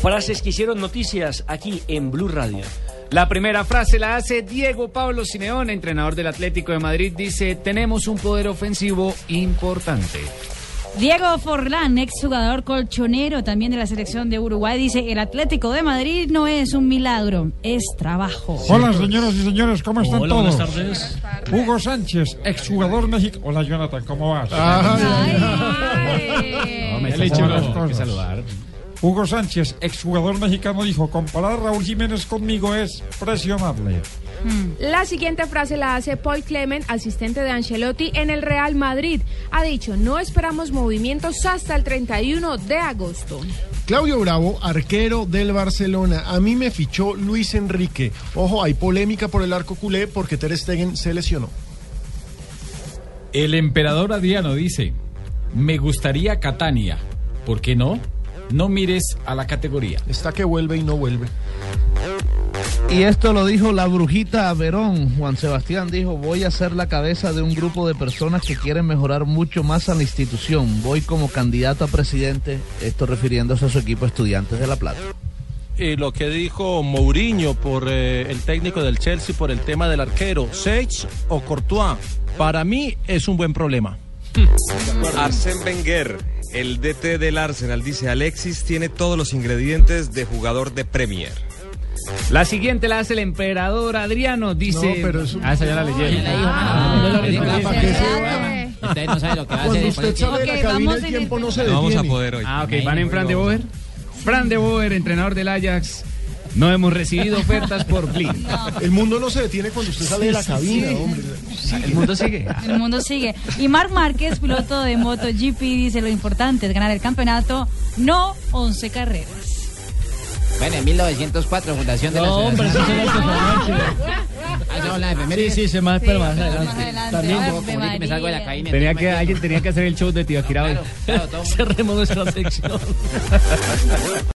Frases que hicieron noticias aquí en Blue Radio. La primera frase la hace Diego Pablo Simeón, entrenador del Atlético de Madrid. Dice, tenemos un poder ofensivo importante. Diego Forlán, exjugador colchonero también de la selección de Uruguay, dice, el Atlético de Madrid no es un milagro, es trabajo. Hola, señoras y señores, ¿cómo están Hola, todos? buenas tardes. Hugo Sánchez, exjugador mexicano. Hola, Jonathan, ¿cómo vas? Ay. No, me las hay que cosas. saludar. Hugo Sánchez, exjugador mexicano, dijo, comparar a Raúl Jiménez conmigo es presionarle. La siguiente frase la hace Paul Clement, asistente de Ancelotti en el Real Madrid. Ha dicho, no esperamos movimientos hasta el 31 de agosto. Claudio Bravo, arquero del Barcelona. A mí me fichó Luis Enrique. Ojo, hay polémica por el arco culé porque Ter Stegen se lesionó. El emperador Adriano dice, me gustaría Catania. ¿Por qué no? No mires a la categoría. Está que vuelve y no vuelve. Y esto lo dijo la brujita Verón. Juan Sebastián dijo, voy a ser la cabeza de un grupo de personas que quieren mejorar mucho más a la institución. Voy como candidato a presidente, esto refiriéndose a su equipo Estudiantes de La Plata. Y lo que dijo Mourinho por eh, el técnico del Chelsea por el tema del arquero, Sage o Courtois, para mí es un buen problema. Arsène Wenger, el DT del Arsenal, dice Alexis tiene todos los ingredientes de jugador de Premier. La siguiente la hace el emperador Adriano. Dice. No, pero eso- Ah, esa ya la leyeron. Usted no sabe lo que va a Cuando hacer. usted sale de Ok, la cabina, vamos el en tiempo el- no se No vamos a poder hoy. Ah, ok, van en Fran de Boer. Fran de Boer, entrenador del Ajax. No hemos recibido ofertas por Blin. El mundo no se detiene cuando usted sale de la cabina, hombre. El mundo sigue. El mundo sigue. Y Marc Márquez, piloto de MotoGP, dice lo importante es ganar el campeonato, no 11 carreras. Bueno, en 1904, fundación de la No, hombre, eso será el que Ah, la. Sí, sí, se más, pero más adelante. También, ahorita me salgo de la cabina. Tenía que, alguien tenía que hacer el show de Tibaquirá hoy. Claro, claro, todo- Cerremos nuestra sección.